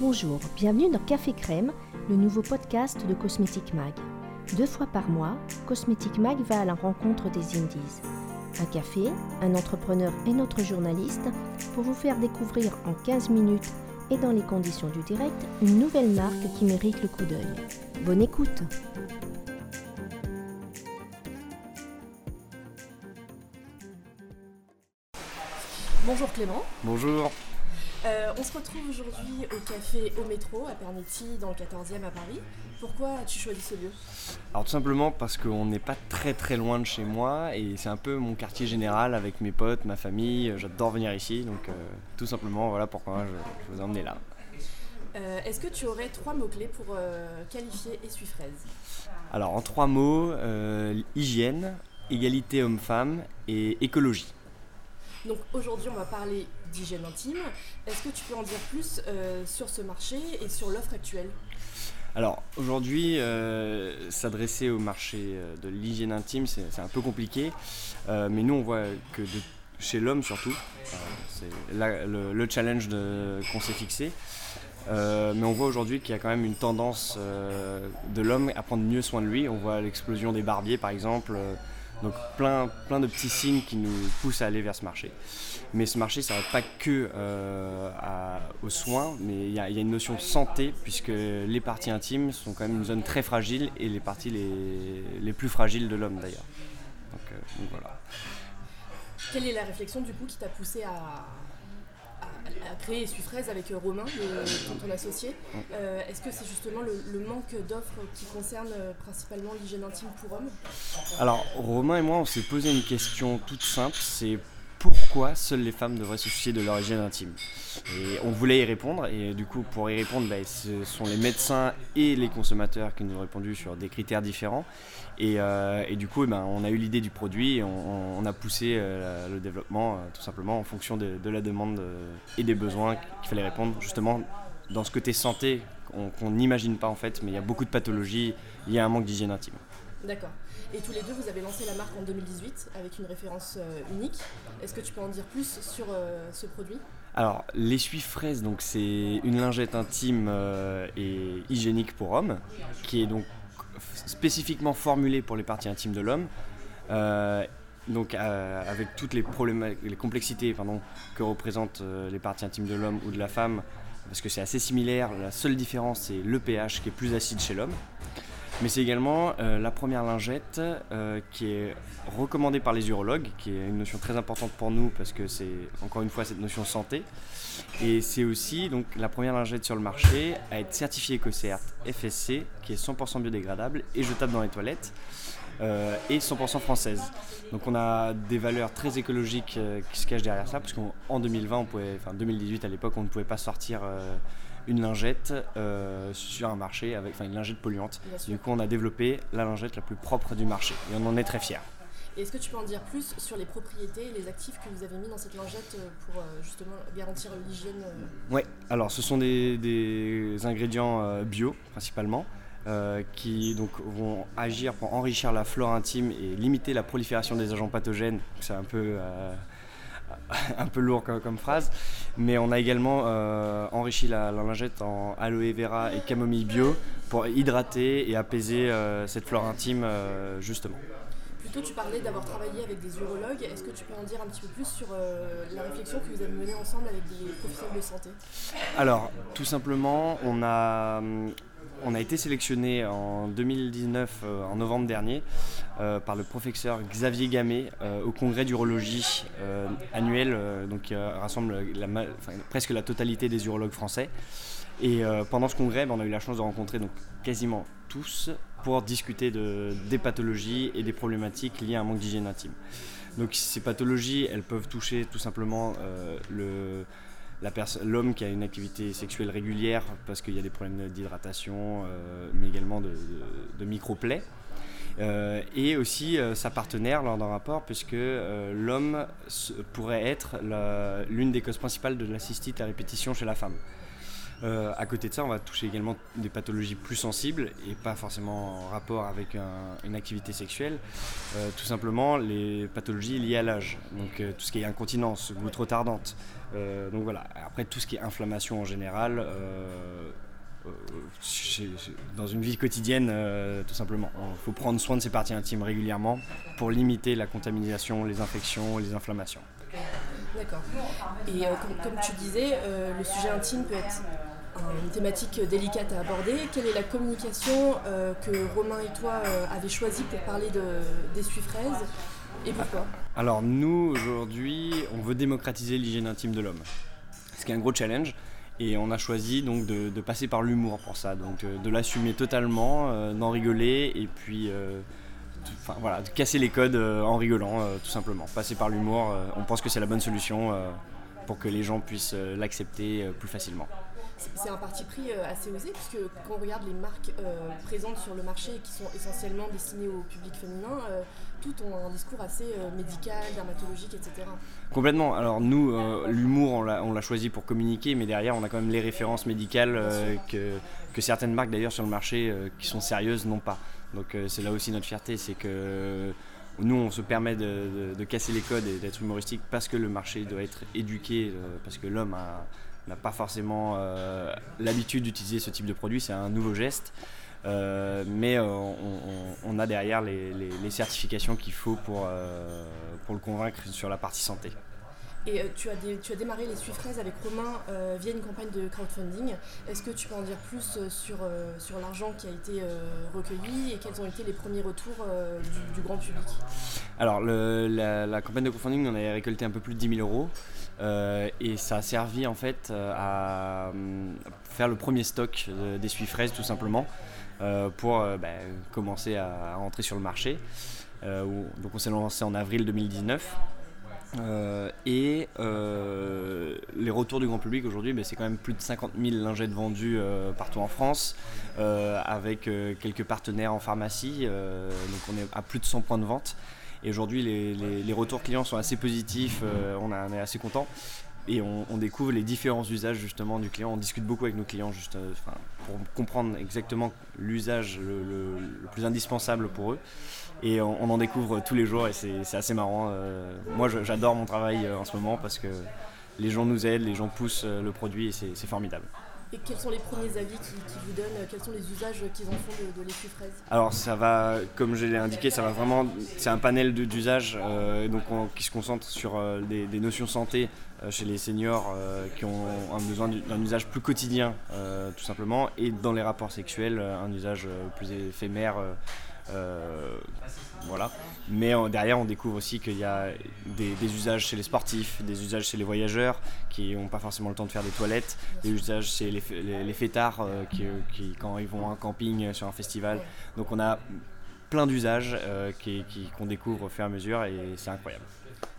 Bonjour, bienvenue dans Café Crème, le nouveau podcast de Cosmetic Mag. Deux fois par mois, Cosmetic Mag va à la rencontre des indies. Un café, un entrepreneur et notre journaliste pour vous faire découvrir en 15 minutes et dans les conditions du direct une nouvelle marque qui mérite le coup d'œil. Bonne écoute Bonjour Clément. Bonjour. Euh, on se retrouve aujourd'hui au café au métro à Pernetti dans le 14e à Paris. Pourquoi as-tu choisi ce lieu? Alors tout simplement parce qu'on n'est pas très très loin de chez moi et c'est un peu mon quartier général avec mes potes, ma famille. J'adore venir ici donc euh, tout simplement voilà pourquoi je, je vous ai emmené là. Euh, Est-ce que tu aurais trois mots-clés pour euh, qualifier Essuie Fraise? Alors en trois mots, euh, hygiène, égalité homme-femme et écologie. Donc aujourd'hui on va parler d'hygiène intime. Est-ce que tu peux en dire plus euh, sur ce marché et sur l'offre actuelle? Alors aujourd'hui, euh, s'adresser au marché euh, de l'hygiène intime, c'est un peu compliqué, mais nous on voit que chez l'homme surtout, c'est le, le challenge qu'on s'est fixé. Mais on voit aujourd'hui qu'il y a quand même une tendance de l'homme à prendre mieux soin de lui. On voit l'explosion des barbiers par exemple. Donc plein, plein de petits signes qui nous poussent à aller vers ce marché. Mais ce marché ne s'arrête pas que euh, aux soins, mais il y, a il y a une notion de santé, puisque les parties intimes sont quand même une zone très fragile et les parties les, les plus fragiles de l'homme d'ailleurs. Donc, euh, donc voilà. Quelle est la réflexion du coup qui t'a poussé à, à- à créer Essuie Fraise avec euh, Romain, le- ton associé. Euh, Est-ce que c'est justement le, le manque d'offres qui concerne euh, principalement l'hygiène intime pour hommes? Alors Romain et moi on s'est posé une question toute simple, c'est pourquoi seules les femmes devraient se soucier de leur hygiène intime Et on voulait y répondre et du coup pour y répondre bah, ce sont les médecins et les consommateurs qui nous ont répondu sur des critères différents et, euh, du coup eh ben, on a eu l'idée du produit et on, a poussé euh, le développement euh, tout simplement en fonction de, la demande et des besoins qu'il fallait répondre justement dans ce côté santé qu'on n'imagine pas en fait mais il y a beaucoup de pathologies, il y a un manque d'hygiène intime. D'accord. Et tous les deux, vous avez lancé la marque en 2018 avec une référence euh, unique. Est-ce que tu peux en dire plus sur euh, ce produit? Alors, l'essuie fraise, donc c'est une lingette intime euh, et hygiénique pour homme, qui est donc spécifiquement formulée pour les parties intimes de l'homme. Donc avec toutes les, les complexités que représentent les parties intimes de l'homme ou de la femme, parce que c'est assez similaire, la seule différence c'est le pH qui est plus acide chez l'homme. Mais c'est également euh, la première lingette euh, qui est recommandée par les urologues, qui est une notion très importante pour nous parce que c'est encore une fois cette notion santé. Et c'est aussi donc la première lingette sur le marché à être certifiée EcoCert FSC, qui est 100% biodégradable et jetable dans les toilettes, euh, et 100% française. Donc on a des valeurs très écologiques qui se cachent derrière ça, parce qu'en 2020, on pouvait, enfin 2018 à l'époque, on ne pouvait pas sortir une lingette euh, sur un marché avec, enfin une lingette polluante. Du coup, on a développé la lingette la plus propre du marché, et on en est très fiers. Et est-ce que tu peux en dire plus sur les propriétés et les actifs que vous avez mis dans cette lingette euh, pour euh, justement garantir l'hygiène Ouais, alors ce sont des, des ingrédients bio principalement euh, qui donc vont agir pour enrichir la flore intime et limiter la prolifération des agents pathogènes. C'est un peu euh, un peu lourd comme, comme phrase, mais on a également euh, enrichi la, la lingette en aloe vera et camomille bio pour hydrater et apaiser euh, cette flore intime euh, justement. Plutôt, tu parlais d'avoir travaillé avec des urologues. Est-ce que tu peux en dire un petit peu plus sur euh, la réflexion que vous avez menée ensemble avec des professionnels de santé? Alors, tout simplement, on a, hum, on a été sélectionné en 2019, euh, en novembre dernier, euh, par le professeur Xavier Gamet euh, au congrès d'urologie annuel, donc qui rassemble presque la totalité des urologues français. Et pendant ce congrès, ben, on a eu la chance de rencontrer quasiment tous pour discuter de, des pathologies et des problématiques liées à un manque d'hygiène intime. Donc ces pathologies, elles peuvent toucher tout simplement le, l'homme qui a une activité sexuelle régulière parce qu'il y a des problèmes d'hydratation, euh, mais également de, micro-plaies. Euh, et aussi euh, sa partenaire lors d'un rapport, puisque l'homme pourrait être l'une des causes principales de la cystite à répétition chez la femme. Euh, à côté de ça, on va toucher également des pathologies plus sensibles et pas forcément en rapport avec une activité sexuelle. Euh, tout simplement les pathologies liées à l'âge, donc euh, tout ce qui est incontinence, goutte retardante. donc voilà. Après tout ce qui est inflammation en général. dans une vie quotidienne, tout simplement. Il faut prendre soin de ses parties intimes régulièrement pour limiter la contamination, les infections, les inflammations. D'accord. Et comme, tu disais, le sujet intime peut être une thématique délicate à aborder. Quelle est la communication euh, que Romain et toi euh, avez choisi pour parler de, des fraises et pourquoi? Alors nous, aujourd'hui, on veut démocratiser l'hygiène intime de l'homme, ce qui est un gros challenge. Et on a choisi donc de, passer par l'humour pour ça, donc euh, de l'assumer totalement, d'en rigoler et puis voilà, de casser les codes en rigolant tout simplement. Passer par l'humour, on pense que c'est la bonne solution pour que les gens puissent l'accepter plus facilement c'est un parti pris euh, assez osé, puisque quand on regarde les marques euh, présentes sur le marché qui sont essentiellement destinées au public féminin, euh, toutes ont un discours assez médical, dermatologique, etc. Complètement. Alors nous, l'humour, on l'a choisi pour communiquer, mais derrière, on a quand même les références médicales que, que, certaines marques d'ailleurs sur le marché qui sont sérieuses n'ont pas. Donc c'est là aussi notre fierté, c'est que nous, on se permet de, de casser les codes et d'être humoristique parce que le marché doit être éduqué, parce que l'homme a n'a pas forcément euh, l'habitude d'utiliser ce type de produit, c'est un nouveau geste. Euh, mais euh, on, a derrière les, certifications qu'il faut pour, pour le convaincre sur la partie santé. Et tu, as tu as démarré les Suifraises avec Romain via une campagne de crowdfunding. Est-ce que tu peux en dire plus sur, sur l'argent qui a été recueilli et quels ont été les premiers retours du, grand public? Alors, la, la, campagne de crowdfunding, on avait récolté un peu plus de 10 000 euros. Euh, et ça a servi en fait euh, à euh, faire le premier stock d'essuie-fraises tout simplement pour bah, commencer à, rentrer sur le marché. donc on s'est lancé en avril 2019. et les retours du grand public aujourd'hui, bah, c'est quand même plus de 50 000 lingettes vendues partout en France, avec quelques partenaires en pharmacie. donc on est à plus de 100 points de vente. Et aujourd'hui, les, retours clients sont assez positifs, euh, on, est assez content. Et on, découvre les différents usages justement du client. On discute beaucoup avec nos clients juste, euh, pour comprendre exactement l'usage le, plus indispensable pour eux. Et on, en découvre tous les jours et c'est assez marrant. Euh, moi, j'adore mon travail en ce moment parce que les gens nous aident, les gens poussent le produit et c'est formidable. Et quels sont les premiers avis qu'ils vous donnent Quels sont les usages qu'ils en font de, de fraise Alors ça va, comme je l'ai indiqué, ça va vraiment, c'est un panel d'usages euh, donc qui se concentre sur euh, des, notions santé euh, chez les seniors qui ont un besoin d'un usage plus quotidien tout simplement et dans les rapports sexuels un usage plus éphémère euh, voilà. Mais derrière, on découvre aussi qu'il y a des, usages chez les sportifs, des usages chez les voyageurs qui n'ont pas forcément le temps de faire des toilettes, des usages chez les, fêtards euh, qui, quand ils vont à un camping, sur un festival. Donc on a plein d'usages euh, qu'on découvre au fur et à mesure et c'est incroyable.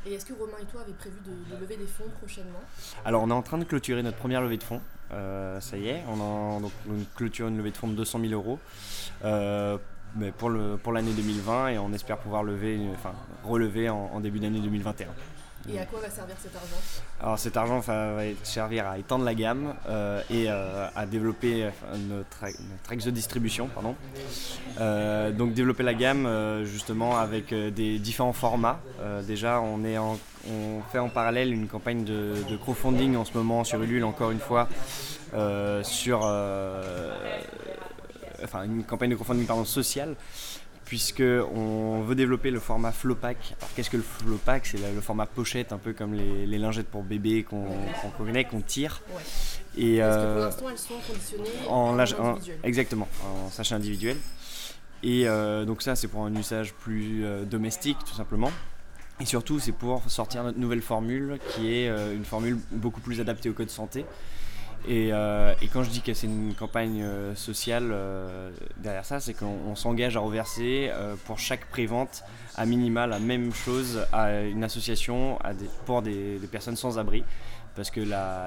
Et est-ce que Romain et toi avez prévu de, lever des fonds prochainement? Alors on est en train de clôturer notre première levée de fonds. ça y est, on a donc, clôturé une levée de fonds de 200 000 euros mais pour, le, pour l'année 2020 et on espère pouvoir lever, enfin, relever en, début d'année 2021. Et à quoi va servir cet argent? Alors cet argent va servir à étendre la gamme euh, et euh, à développer notre, de distribution. Pardon. Euh, donc développer la gamme justement avec des différents formats. déjà on, est on fait en parallèle une campagne de, de, crowdfunding en ce moment sur Ulule encore une fois sur enfin une campagne de crowdfunding pardon, sociale puisque on veut développer le format Flowpack. Alors qu'est-ce que le Flowpack C'est le format pochette, un peu comme les, lingettes pour bébé qu'on connaît, qu'on tire. Et Parce que pour euh, l'instant, elles sont conditionnées en, individuel. exactement, en sachet individuel. Et euh, donc ça, c'est pour un usage plus euh, domestique, tout simplement. Et surtout, c'est pour sortir notre nouvelle formule, qui est une formule beaucoup plus adaptée au code santé, euh, et, quand je dis que c'est une campagne euh, sociale euh, derrière ça, c'est qu'on s'engage à reverser pour chaque prévente à minima la même chose à une association pour des, personnes sans abri. Parce que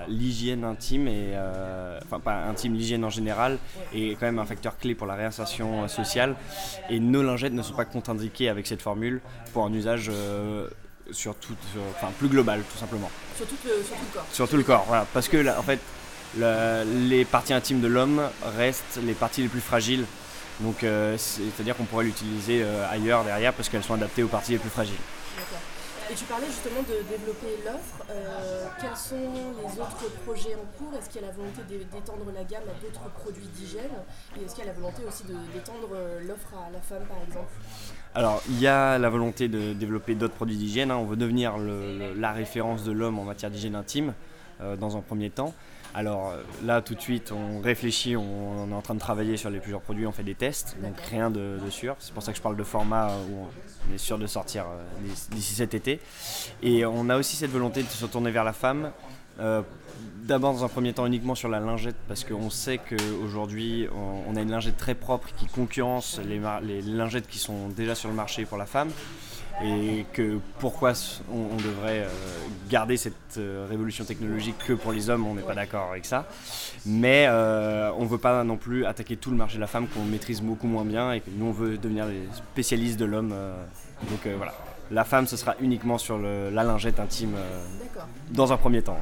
l'hygiène intime, enfin pas intime, l'hygiène en général, est quand même un facteur clé pour la réinsertion sociale. Et nos lingettes ne sont pas contre-indiquées avec cette formule pour un usage sur tout, enfin plus global tout simplement. Sur tout le, sur tout le corps. Sur tout le corps, voilà. Parce que là, en fait, les parties intimes de l'homme restent les parties les plus fragiles. Donc c'est-à-dire qu'on pourrait l'utiliser ailleurs derrière parce qu'elles sont adaptées aux parties les plus fragiles. Et tu parlais justement de développer l'offre. Euh, quels sont les autres projets en cours? Est-ce qu'il y a la volonté d'étendre la gamme à d'autres produits d'hygiène? Et est-ce qu'il y a la volonté aussi d'étendre euh, l'offre à la femme par exemple? Alors, il y a la volonté de développer d'autres produits d'hygiène. Hein. On veut devenir la référence de l'homme en matière d'hygiène intime euh, dans un premier temps. Alors là, tout de suite, on réfléchit, on, est en train de travailler sur les plusieurs produits, on fait des tests, donc rien de, sûr. C'est pour ça que je parle de format où on est sûr de sortir euh, d'ici cet été. Et on a aussi cette volonté de se tourner vers la femme. Euh, d'abord dans un premier temps uniquement sur la lingette parce qu'on sait qu'aujourd'hui on, a une lingette très propre qui concurrence les, les lingettes qui sont déjà sur le marché pour la femme et que pourquoi on, devrait euh, garder cette euh, révolution technologique que pour les hommes, on n'est pas d'accord avec ça. Mais euh, on ne veut pas non plus attaquer tout le marché de la femme qu'on maîtrise beaucoup moins bien et que nous on veut devenir les spécialistes de l'homme. donc voilà. La femme, ce sera uniquement sur la lingette intime euh, dans un premier temps.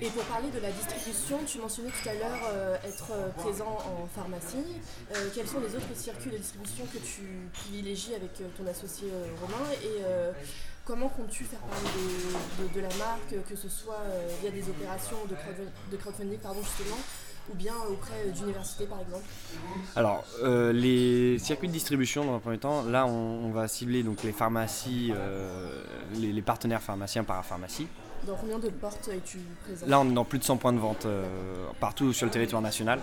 Et pour parler de la distribution, tu mentionnais tout à l'heure euh, être euh, présent en pharmacie. quels sont les autres circuits de distribution que tu privilégies avec ton associé Romain et comment comptes-tu faire parler de, la marque, que ce soit via des opérations de, crowdfunding, pardon, justement, ou bien auprès d'universités par exemple Alors, euh, les circuits de distribution dans un premier temps, là on, va cibler donc les pharmacies, euh, les, partenaires pharmaciens par pharmacie. Dans combien de portes es-tu présent? Là on est dans plus de 100 points de vente euh, partout sur le territoire national.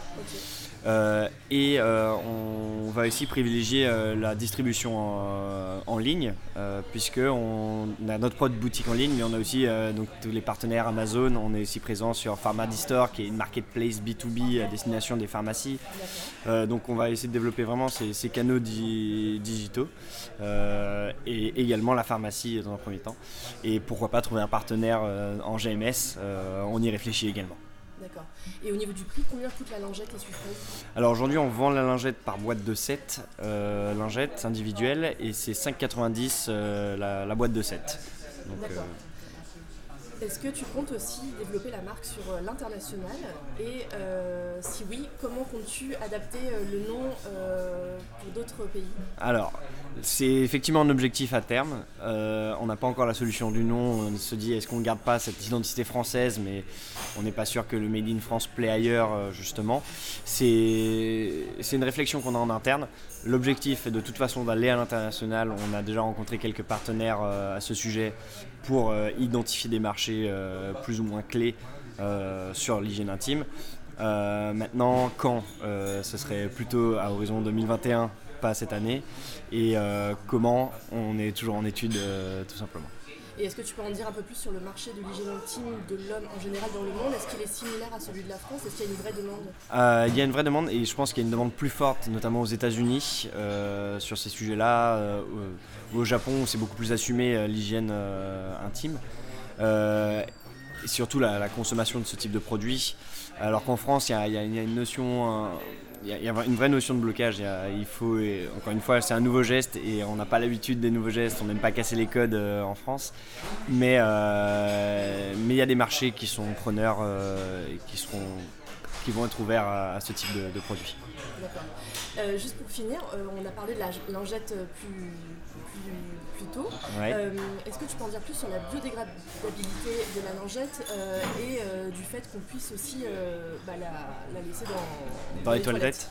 Et euh, on va aussi privilégier euh, la distribution en, ligne, puisqu'on a notre propre boutique en ligne, mais on a aussi donc, tous les partenaires Amazon. On est aussi présent sur Pharmadistore, qui est une marketplace B2B à destination des pharmacies. donc on va essayer de développer vraiment ces, canaux digitaux et également la pharmacie dans un premier temps. Et pourquoi pas trouver un partenaire en GMS, on y réfléchit également. D'accord. Et au niveau du prix, combien coûte la lingette et suffrage Alors aujourd'hui, on vend la lingette par boîte de 7 euh, lingettes individuelles et c'est 5,90 euh, la, boîte de 7. D'accord. Est-ce que tu comptes aussi développer la marque sur euh, l'international Et euh, si oui, comment comptes-tu adapter euh, le nom pour d'autres pays? Alors, c'est effectivement un objectif à terme. on n'a pas encore la solution du nom. On se dit, est-ce qu'on ne garde pas cette identité française? Mais on n'est pas sûr que le Made in France plaît ailleurs, justement. C'est une réflexion qu'on a en interne. L'objectif est de toute façon d'aller à l'international. On a déjà rencontré quelques partenaires à ce sujet pour identifier des marchés euh, plus ou moins clés euh, sur l'hygiène intime. Euh, maintenant, quand Ce serait plutôt à horizon 2021, pas cette année. Et comment On est toujours en étude, tout simplement. Et est-ce que tu peux en dire un peu plus sur le marché de l'hygiène intime de l'homme en général dans le monde? Est-ce qu'il est similaire à celui de la France? Est-ce qu'il y a une vraie demande? Il y a une vraie demande et je pense qu'il y a une demande plus forte, notamment aux États-Unis, sur ces sujets-là. au Japon, c'est beaucoup plus assumé l'hygiène intime. Euh, et surtout la, consommation de ce type de produit. Alors qu'en France, il y, a une notion, il y, a une vraie notion de blocage. Il, faut, encore une fois, c'est un nouveau geste et on n'a pas l'habitude des nouveaux gestes. On n'aime pas casser les codes euh, en France, mais euh, mais il y a des marchés qui sont preneurs et qui seront, qui vont être ouverts à, ce type de, de produits. D'accord. juste pour finir, on a parlé de la lingette plus plus, tôt. Euh, est-ce que tu peux en dire plus sur la biodégradabilité de la lingette euh, et euh, du fait qu'on puisse aussi bah, la, laisser dans, les, toilettes,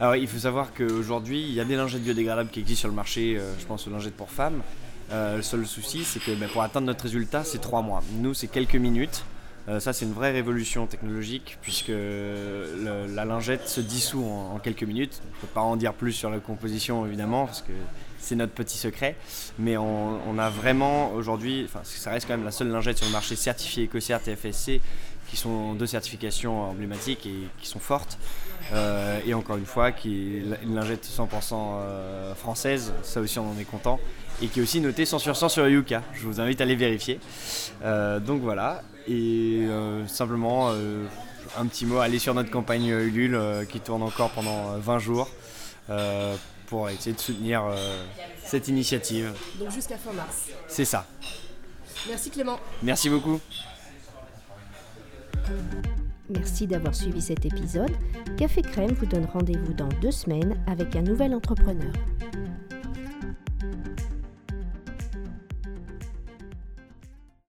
Alors il faut savoir qu'aujourd'hui il y a des lingettes biodégradables qui existent sur le marché, je pense aux lingettes pour femmes. le seul souci c'est que bah, pour atteindre notre résultat c'est trois mois. Nous c'est quelques minutes. Ça, c'est une vraie révolution technologique puisque la lingette se dissout en, quelques minutes. On ne peut pas en dire plus sur la composition évidemment parce que c'est notre petit secret. Mais on, a vraiment aujourd'hui, enfin, ça reste quand même la seule lingette sur le marché certifiée EcoCert et FSC, qui sont deux certifications emblématiques et qui sont fortes. Euh, et encore une fois, une lingette 100% euh, française, ça aussi on en est content. Et qui est aussi notée 100 sur 100 sur Yuka. Je vous invite à les vérifier. Euh, donc voilà. Et simplement, un petit mot, allez sur notre campagne Ulule qui tourne encore pendant 20 jours pour essayer de soutenir euh, cette initiative. Donc jusqu'à fin mars. C'est ça. Merci Clément. Merci beaucoup. Merci d'avoir suivi cet épisode. Café Crème vous donne rendez-vous dans deux semaines avec un nouvel entrepreneur.